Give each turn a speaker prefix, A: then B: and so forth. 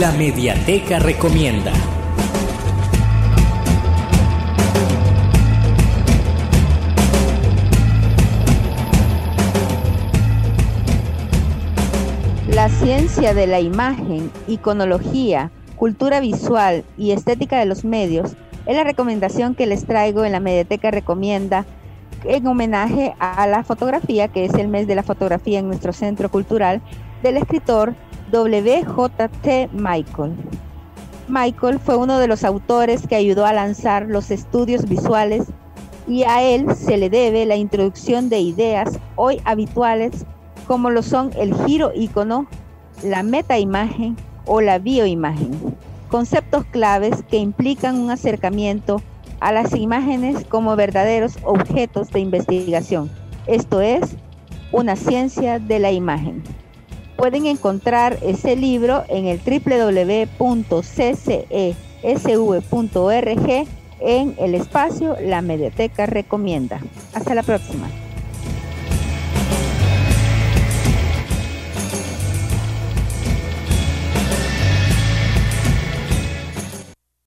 A: La Mediateca Recomienda.
B: La ciencia de la imagen, iconología, cultura visual y estética de los medios es la recomendación que les traigo en la Mediateca Recomienda en homenaje a la fotografía, que es el mes de la fotografía en nuestro centro cultural, del escritor WJT Michael. Michael fue uno de los autores que ayudó a lanzar los estudios visuales y a él se le debe la introducción de ideas hoy habituales como lo son el giro icono, la metaimagen o la bioimagen, conceptos claves que implican un acercamiento a las imágenes como verdaderos objetos de investigación, esto es, una ciencia de la imagen. Pueden encontrar ese libro en el www.ccesv.org en el espacio La Mediateca Recomienda. Hasta la próxima.